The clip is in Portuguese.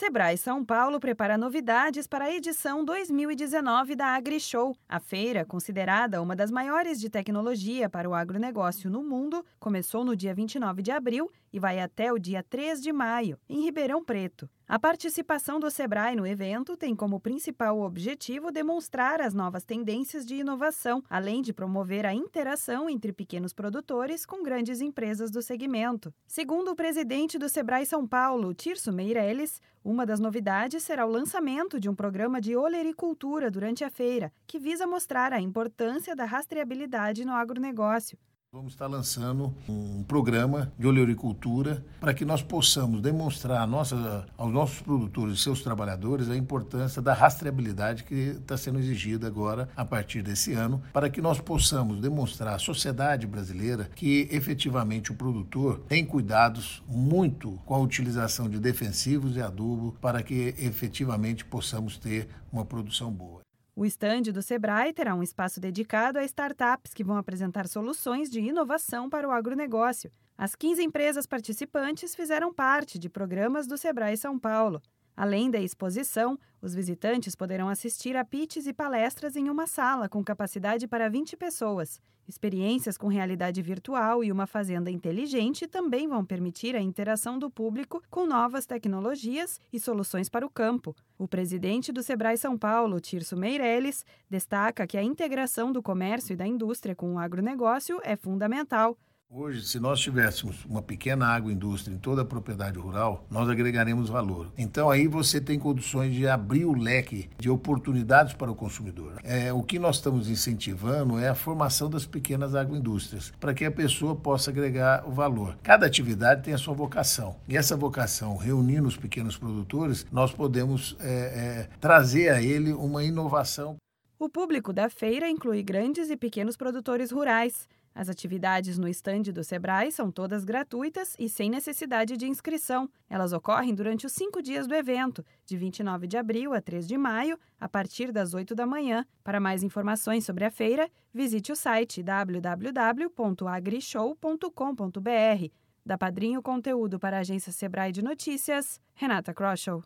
Sebrae São Paulo prepara novidades para a edição 2019 da AgriShow. A feira, considerada uma das maiores de tecnologia para o agronegócio no mundo, começou no dia 29 de abril e vai até o dia 3 de maio, em Ribeirão Preto. A participação do Sebrae no evento tem como principal objetivo demonstrar as novas tendências de inovação, além de promover a interação entre pequenos produtores com grandes empresas do segmento. Segundo o presidente do Sebrae São Paulo, Tirso Meirelles, uma das novidades será o lançamento de um programa de olericultura durante a feira, que visa mostrar a importância da rastreabilidade no agronegócio. Vamos estar lançando um programa de oleoricultura para que nós possamos demonstrar nossa, aos nossos produtores e seus trabalhadores a importância da rastreabilidade que está sendo exigida agora a partir desse ano, para que nós possamos demonstrar à sociedade brasileira que efetivamente o produtor tem cuidados muito com a utilização de defensivos e adubo para que efetivamente possamos ter uma produção boa. O estande do Sebrae terá um espaço dedicado a startups que vão apresentar soluções de inovação para o agronegócio. As 15 empresas participantes fizeram parte de programas do Sebrae São Paulo. Além da exposição, os visitantes poderão assistir a pitches e palestras em uma sala com capacidade para 20 pessoas. Experiências com realidade virtual e uma fazenda inteligente também vão permitir a interação do público com novas tecnologias e soluções para o campo. O presidente do Sebrae São Paulo, Tirso Meirelles, destaca que a integração do comércio e da indústria com o agronegócio é fundamental. Hoje, se nós tivéssemos uma pequena agroindústria em toda a propriedade rural, nós agregaremos valor. Então aí você tem condições de abrir o leque de oportunidades para o consumidor. É, o que nós estamos incentivando é a formação das pequenas agroindústrias, para que a pessoa possa agregar o valor. Cada atividade tem a sua vocação. E essa vocação, reunindo os pequenos produtores, nós podemos é, é, trazer a ele uma inovação. O público da feira inclui grandes e pequenos produtores rurais. As atividades no estande do Sebrae são todas gratuitas e sem necessidade de inscrição. Elas ocorrem durante os cinco dias do evento, de 29 de abril a 3 de maio, a partir das 8 da manhã. Para mais informações sobre a feira, visite o site www.agrishow.com.br. Da Padrinho Conteúdo para a agência Sebrae de Notícias, Renata Kroschel.